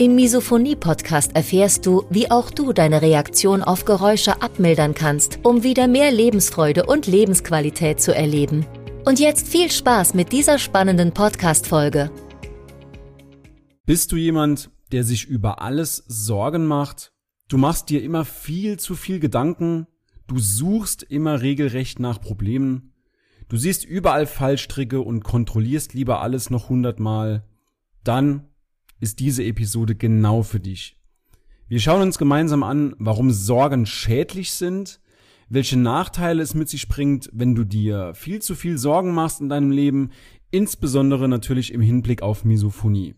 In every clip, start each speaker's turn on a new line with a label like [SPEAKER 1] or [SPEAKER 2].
[SPEAKER 1] Im Misophonie-Podcast erfährst du, wie auch du deine Reaktion auf Geräusche abmildern kannst, um wieder mehr Lebensfreude und Lebensqualität zu erleben. Und jetzt viel Spaß mit dieser spannenden Podcast-Folge.
[SPEAKER 2] Bist du jemand, der sich über alles Sorgen macht? Du machst dir immer viel zu viel Gedanken Du suchst immer regelrecht nach Problemen. Du siehst überall Fallstricke und kontrollierst lieber alles noch hundertmal. Dann ist diese Episode genau für dich. Wir schauen uns gemeinsam an, warum Sorgen schädlich sind, welche Nachteile es mit sich bringt, wenn du dir viel zu viel Sorgen machst in deinem Leben, insbesondere natürlich im Hinblick auf Misophonie.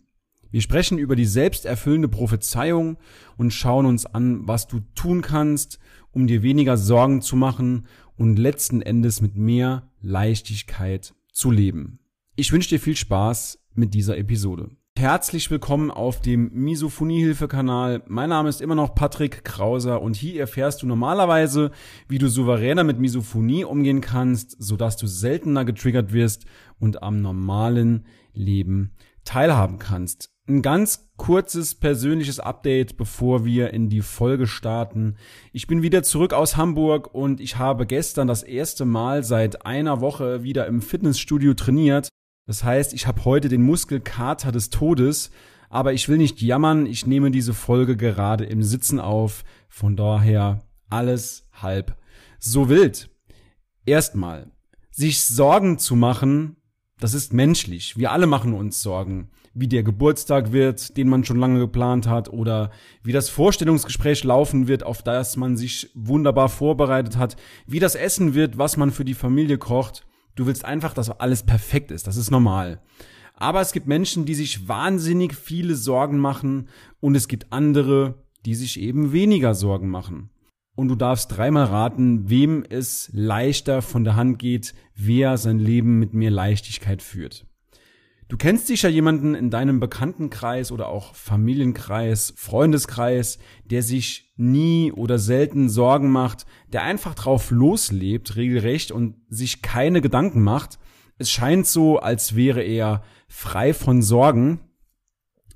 [SPEAKER 2] Wir sprechen über die selbsterfüllende Prophezeiung und schauen uns an, was du tun kannst, um dir weniger Sorgen zu machen und letzten Endes mit mehr Leichtigkeit zu leben. Ich wünsche dir viel Spaß mit dieser Episode. Herzlich willkommen auf dem Misophoniehilfe-Kanal. Mein Name ist immer noch Patrick Krauser und hier erfährst du normalerweise, wie du souveräner mit Misophonie umgehen kannst, sodass du seltener getriggert wirst und am normalen Leben teilhaben kannst. Ein ganz kurzes persönliches Update, bevor wir in die Folge starten. Ich bin wieder zurück aus Hamburg und ich habe gestern das erste Mal seit einer Woche wieder im Fitnessstudio trainiert. Das heißt, ich habe heute den Muskelkater des Todes, aber ich will nicht jammern, ich nehme diese Folge gerade im Sitzen auf, von daher alles halb so wild. Erstmal, sich Sorgen zu machen, das ist menschlich. Wir alle machen uns Sorgen wie der Geburtstag wird, den man schon lange geplant hat, oder wie das Vorstellungsgespräch laufen wird, auf das man sich wunderbar vorbereitet hat, wie das Essen wird, was man für die Familie kocht. Du willst einfach, dass alles perfekt ist. Das ist normal. Aber es gibt Menschen, die sich wahnsinnig viele Sorgen machen und es gibt andere, die sich eben weniger Sorgen machen. Und du darfst dreimal raten, wem es leichter von der Hand geht, wer sein Leben mit mehr Leichtigkeit führt. Du kennst sicher jemanden in deinem Bekanntenkreis oder auch Familienkreis, Freundeskreis, der sich nie oder selten Sorgen macht, der einfach drauf loslebt, regelrecht und sich keine Gedanken macht. Es scheint so, als wäre er frei von Sorgen.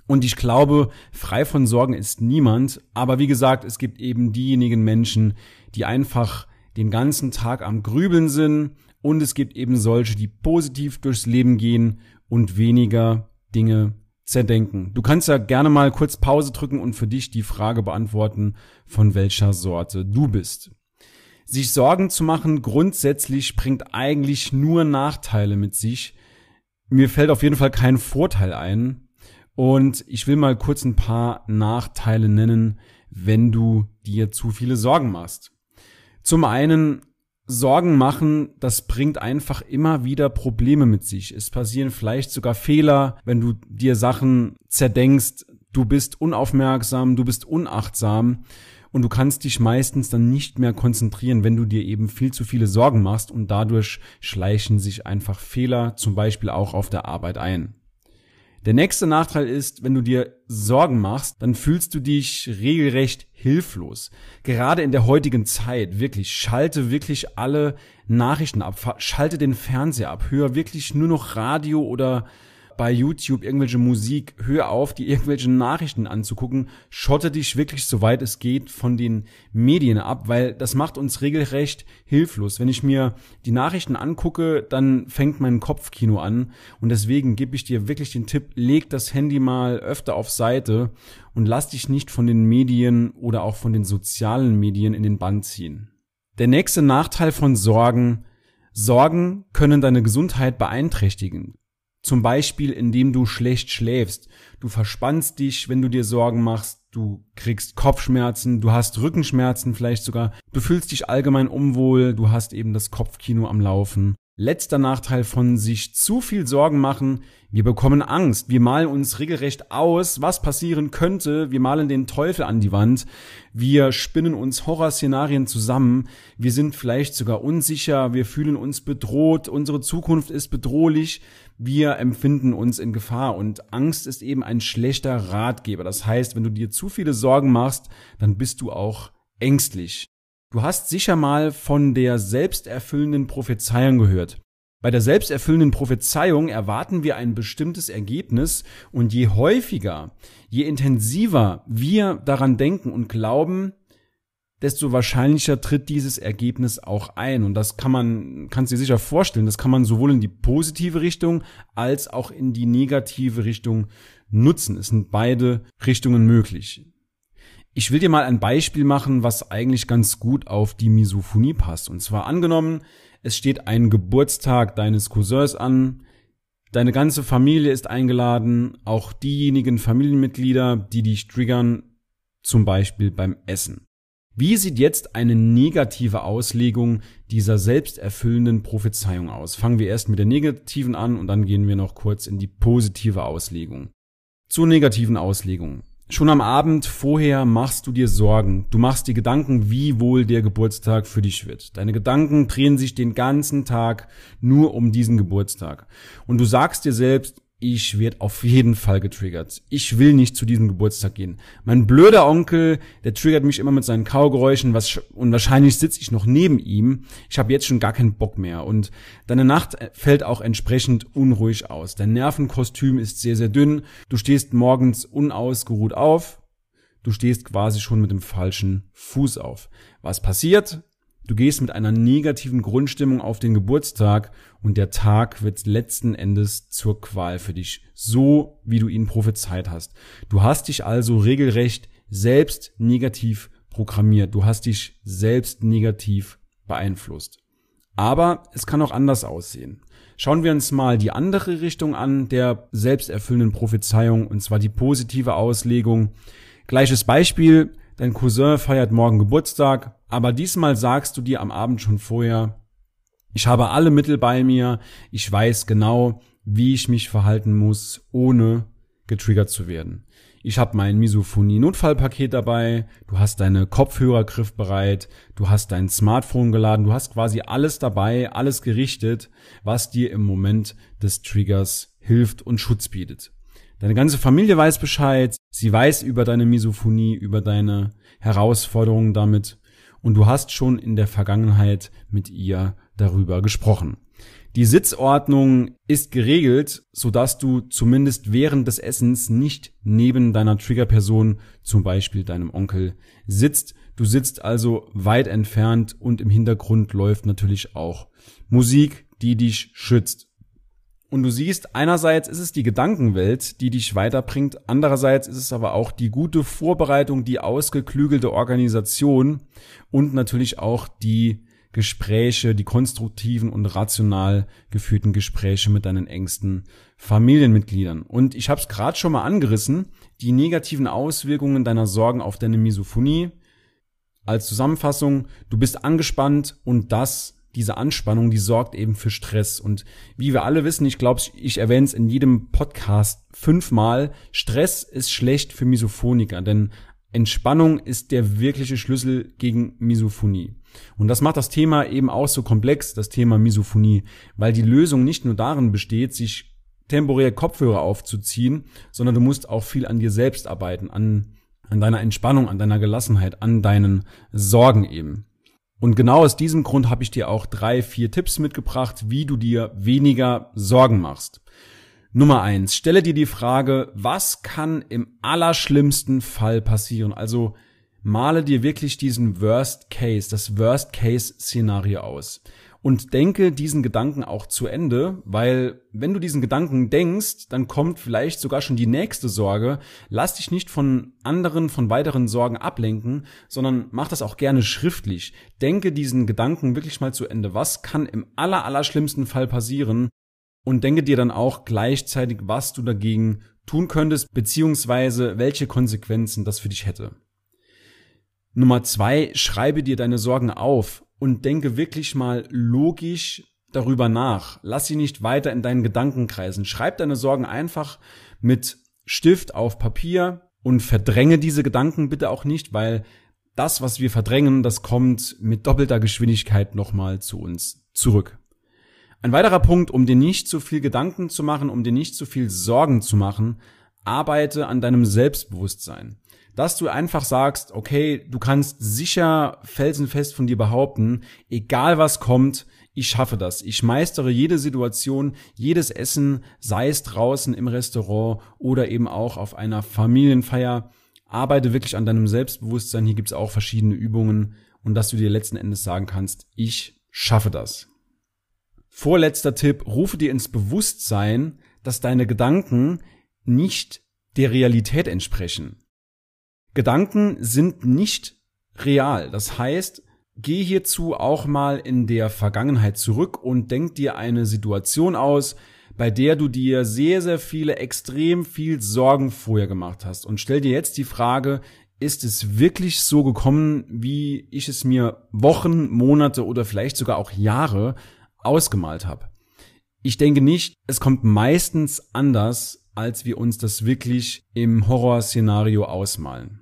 [SPEAKER 2] Und ich glaube, frei von Sorgen ist niemand. Aber wie gesagt, es gibt eben diejenigen Menschen, die einfach den ganzen Tag am Grübeln sind. Und es gibt eben solche, die positiv durchs Leben gehen und weniger Dinge zerdenken. Du kannst ja gerne mal kurz Pause drücken und für dich die Frage beantworten, von welcher Sorte du bist. Sich Sorgen zu machen grundsätzlich bringt eigentlich nur Nachteile mit sich. Mir fällt auf jeden Fall kein Vorteil ein. Und ich will mal kurz ein paar Nachteile nennen, wenn du dir zu viele Sorgen machst. Zum einen Sorgen machen, das bringt einfach immer wieder Probleme mit sich. Es passieren vielleicht sogar Fehler, wenn du dir Sachen zerdenkst, du bist unaufmerksam, du bist unachtsam und du kannst dich meistens dann nicht mehr konzentrieren, wenn du dir eben viel zu viele Sorgen machst und dadurch schleichen sich einfach Fehler zum Beispiel auch auf der Arbeit ein. Der nächste Nachteil ist, wenn du dir Sorgen machst, dann fühlst du dich regelrecht hilflos. Gerade in der heutigen Zeit, wirklich, schalte wirklich alle Nachrichten ab, schalte den Fernseher ab, hör wirklich nur noch Radio oder bei YouTube irgendwelche Musik, hör auf, die irgendwelche Nachrichten anzugucken, schotte dich wirklich soweit es geht von den Medien ab, weil das macht uns regelrecht hilflos. Wenn ich mir die Nachrichten angucke, dann fängt mein Kopfkino an und deswegen gebe ich dir wirklich den Tipp, leg das Handy mal öfter auf Seite und lass dich nicht von den Medien oder auch von den sozialen Medien in den Bann ziehen. Der nächste Nachteil von Sorgen Sorgen können deine Gesundheit beeinträchtigen. Zum Beispiel, indem du schlecht schläfst. Du verspannst dich, wenn du dir Sorgen machst. Du kriegst Kopfschmerzen, du hast Rückenschmerzen vielleicht sogar. Du fühlst dich allgemein unwohl, du hast eben das Kopfkino am Laufen. Letzter Nachteil von sich zu viel Sorgen machen. Wir bekommen Angst. Wir malen uns regelrecht aus, was passieren könnte. Wir malen den Teufel an die Wand. Wir spinnen uns Horrorszenarien zusammen. Wir sind vielleicht sogar unsicher. Wir fühlen uns bedroht. Unsere Zukunft ist bedrohlich. Wir empfinden uns in Gefahr. Und Angst ist eben ein schlechter Ratgeber. Das heißt, wenn du dir zu viele Sorgen machst, dann bist du auch ängstlich. Du hast sicher mal von der selbsterfüllenden Prophezeiung gehört. Bei der selbsterfüllenden Prophezeiung erwarten wir ein bestimmtes Ergebnis und je häufiger, je intensiver wir daran denken und glauben, desto wahrscheinlicher tritt dieses Ergebnis auch ein. Und das kann man, kannst dir sicher vorstellen, das kann man sowohl in die positive Richtung als auch in die negative Richtung nutzen. Es sind beide Richtungen möglich. Ich will dir mal ein Beispiel machen, was eigentlich ganz gut auf die Misophonie passt. Und zwar angenommen, es steht ein Geburtstag deines Cousins an, deine ganze Familie ist eingeladen, auch diejenigen Familienmitglieder, die dich triggern, zum Beispiel beim Essen. Wie sieht jetzt eine negative Auslegung dieser selbsterfüllenden Prophezeiung aus? Fangen wir erst mit der negativen an und dann gehen wir noch kurz in die positive Auslegung. Zur negativen Auslegung. Schon am Abend vorher machst du dir Sorgen. Du machst dir Gedanken, wie wohl der Geburtstag für dich wird. Deine Gedanken drehen sich den ganzen Tag nur um diesen Geburtstag. Und du sagst dir selbst, ich werde auf jeden Fall getriggert. Ich will nicht zu diesem Geburtstag gehen. Mein blöder Onkel, der triggert mich immer mit seinen Kaugeräuschen was, und wahrscheinlich sitze ich noch neben ihm. Ich habe jetzt schon gar keinen Bock mehr. Und deine Nacht fällt auch entsprechend unruhig aus. Dein Nervenkostüm ist sehr, sehr dünn. Du stehst morgens unausgeruht auf. Du stehst quasi schon mit dem falschen Fuß auf. Was passiert? Du gehst mit einer negativen Grundstimmung auf den Geburtstag und der Tag wird letzten Endes zur Qual für dich, so wie du ihn prophezeit hast. Du hast dich also regelrecht selbst negativ programmiert. Du hast dich selbst negativ beeinflusst. Aber es kann auch anders aussehen. Schauen wir uns mal die andere Richtung an der selbsterfüllenden Prophezeiung, und zwar die positive Auslegung. Gleiches Beispiel, dein Cousin feiert morgen Geburtstag, aber diesmal sagst du dir am Abend schon vorher, ich habe alle Mittel bei mir, ich weiß genau, wie ich mich verhalten muss, ohne getriggert zu werden. Ich habe mein Misophonie-Notfallpaket dabei, du hast deine Kopfhörer griffbereit, du hast dein Smartphone geladen, du hast quasi alles dabei, alles gerichtet, was dir im Moment des Triggers hilft und Schutz bietet. Deine ganze Familie weiß Bescheid, sie weiß über deine Misophonie, über deine Herausforderungen damit und du hast schon in der Vergangenheit mit ihr darüber gesprochen. Die Sitzordnung ist geregelt, sodass du zumindest während des Essens nicht neben deiner Triggerperson, zum Beispiel deinem Onkel, sitzt. Du sitzt also weit entfernt und im Hintergrund läuft natürlich auch Musik, die dich schützt. Und du siehst, einerseits ist es die Gedankenwelt, die dich weiterbringt, andererseits ist es aber auch die gute Vorbereitung, die ausgeklügelte Organisation und natürlich auch die Gespräche, die konstruktiven und rational geführten Gespräche mit deinen engsten Familienmitgliedern. Und ich habe es gerade schon mal angerissen, die negativen Auswirkungen deiner Sorgen auf deine Misophonie. Als Zusammenfassung, du bist angespannt und das diese Anspannung, die sorgt eben für Stress. Und wie wir alle wissen, ich glaube, ich erwähne es in jedem Podcast fünfmal, Stress ist schlecht für Misophoniker, denn Entspannung ist der wirkliche Schlüssel gegen Misophonie. Und das macht das Thema eben auch so komplex, das Thema Misophonie, weil die Lösung nicht nur darin besteht, sich temporär Kopfhörer aufzuziehen, sondern du musst auch viel an dir selbst arbeiten, an, an deiner Entspannung, an deiner Gelassenheit, an deinen Sorgen eben. Und genau aus diesem Grund habe ich dir auch drei, vier Tipps mitgebracht, wie du dir weniger Sorgen machst. Nummer eins, stelle dir die Frage, was kann im allerschlimmsten Fall passieren? Also male dir wirklich diesen Worst Case, das Worst Case Szenario aus und denke diesen Gedanken auch zu Ende, weil wenn du diesen Gedanken denkst, dann kommt vielleicht sogar schon die nächste Sorge. Lass dich nicht von anderen, von weiteren Sorgen ablenken, sondern mach das auch gerne schriftlich. Denke diesen Gedanken wirklich mal zu Ende. Was kann im aller, aller schlimmsten Fall passieren? Und denke dir dann auch gleichzeitig, was du dagegen tun könntest, beziehungsweise welche Konsequenzen das für dich hätte. Nummer zwei, schreibe dir deine Sorgen auf und denke wirklich mal logisch darüber nach. Lass sie nicht weiter in deinen Gedanken kreisen. Schreib deine Sorgen einfach mit Stift auf Papier und verdränge diese Gedanken bitte auch nicht, weil das, was wir verdrängen, das kommt mit doppelter Geschwindigkeit nochmal zu uns zurück. Ein weiterer Punkt, um dir nicht zu viel Gedanken zu machen, um dir nicht zu viel Sorgen zu machen, arbeite an deinem Selbstbewusstsein. Dass du einfach sagst, okay, du kannst sicher felsenfest von dir behaupten, egal was kommt, ich schaffe das. Ich meistere jede Situation, jedes Essen, sei es draußen im Restaurant oder eben auch auf einer Familienfeier. Arbeite wirklich an deinem Selbstbewusstsein. Hier gibt's auch verschiedene Übungen und dass du dir letzten Endes sagen kannst, ich schaffe das. Vorletzter Tipp, rufe dir ins Bewusstsein, dass deine Gedanken nicht der Realität entsprechen. Gedanken sind nicht real. Das heißt, geh hierzu auch mal in der Vergangenheit zurück und denk dir eine Situation aus, bei der du dir sehr, sehr viele extrem viel Sorgen vorher gemacht hast. Und stell dir jetzt die Frage, ist es wirklich so gekommen, wie ich es mir Wochen, Monate oder vielleicht sogar auch Jahre ausgemalt habe. Ich denke nicht, es kommt meistens anders, als wir uns das wirklich im Horrorszenario ausmalen.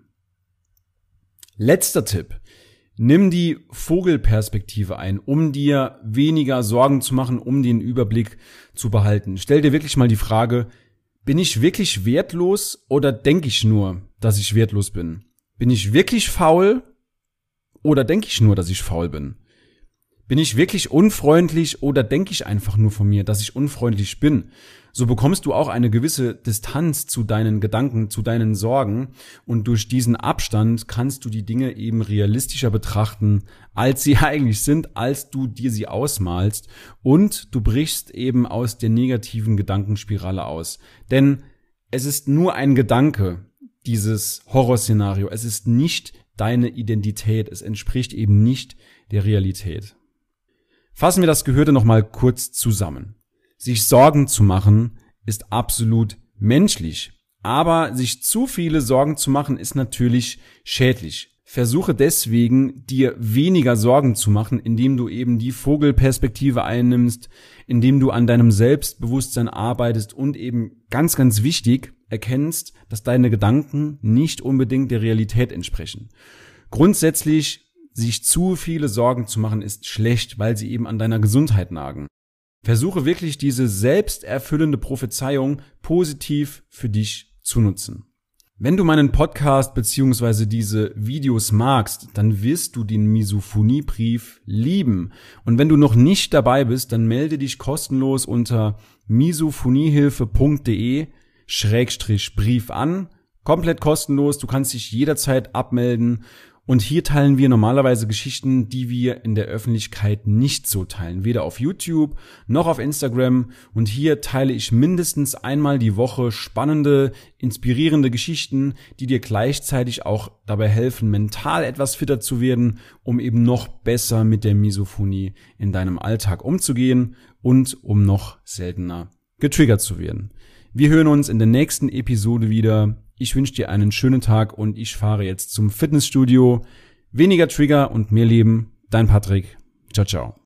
[SPEAKER 2] Letzter Tipp. Nimm die Vogelperspektive ein, um dir weniger Sorgen zu machen, um den Überblick zu behalten. Stell dir wirklich mal die Frage, bin ich wirklich wertlos oder denke ich nur, dass ich wertlos bin? Bin ich wirklich faul oder denke ich nur, dass ich faul bin? Bin ich wirklich unfreundlich oder denke ich einfach nur von mir, dass ich unfreundlich bin? So bekommst du auch eine gewisse Distanz zu deinen Gedanken, zu deinen Sorgen und durch diesen Abstand kannst du die Dinge eben realistischer betrachten, als sie eigentlich sind, als du dir sie ausmalst und du brichst eben aus der negativen Gedankenspirale aus. Denn es ist nur ein Gedanke, dieses Horrorszenario. Es ist nicht deine Identität. Es entspricht eben nicht der Realität. Fassen wir das Gehörte nochmal kurz zusammen. Sich Sorgen zu machen ist absolut menschlich. Aber sich zu viele Sorgen zu machen ist natürlich schädlich. Versuche deswegen, dir weniger Sorgen zu machen, indem du eben die Vogelperspektive einnimmst, indem du an deinem Selbstbewusstsein arbeitest und eben ganz, ganz wichtig erkennst, dass deine Gedanken nicht unbedingt der Realität entsprechen. Grundsätzlich sich zu viele Sorgen zu machen ist schlecht, weil sie eben an deiner Gesundheit nagen. Versuche wirklich diese selbsterfüllende Prophezeiung positiv für dich zu nutzen. Wenn du meinen Podcast beziehungsweise diese Videos magst, dann wirst du den Misophoniebrief lieben. Und wenn du noch nicht dabei bist, dann melde dich kostenlos unter misophoniehilfe.de Schrägstrich Brief an. Komplett kostenlos. Du kannst dich jederzeit abmelden und hier teilen wir normalerweise Geschichten, die wir in der Öffentlichkeit nicht so teilen. Weder auf YouTube noch auf Instagram. Und hier teile ich mindestens einmal die Woche spannende, inspirierende Geschichten, die dir gleichzeitig auch dabei helfen, mental etwas fitter zu werden, um eben noch besser mit der Misophonie in deinem Alltag umzugehen und um noch seltener getriggert zu werden. Wir hören uns in der nächsten Episode wieder. Ich wünsche dir einen schönen Tag und ich fahre jetzt zum Fitnessstudio. Weniger Trigger und mehr Leben. Dein Patrick. Ciao, ciao.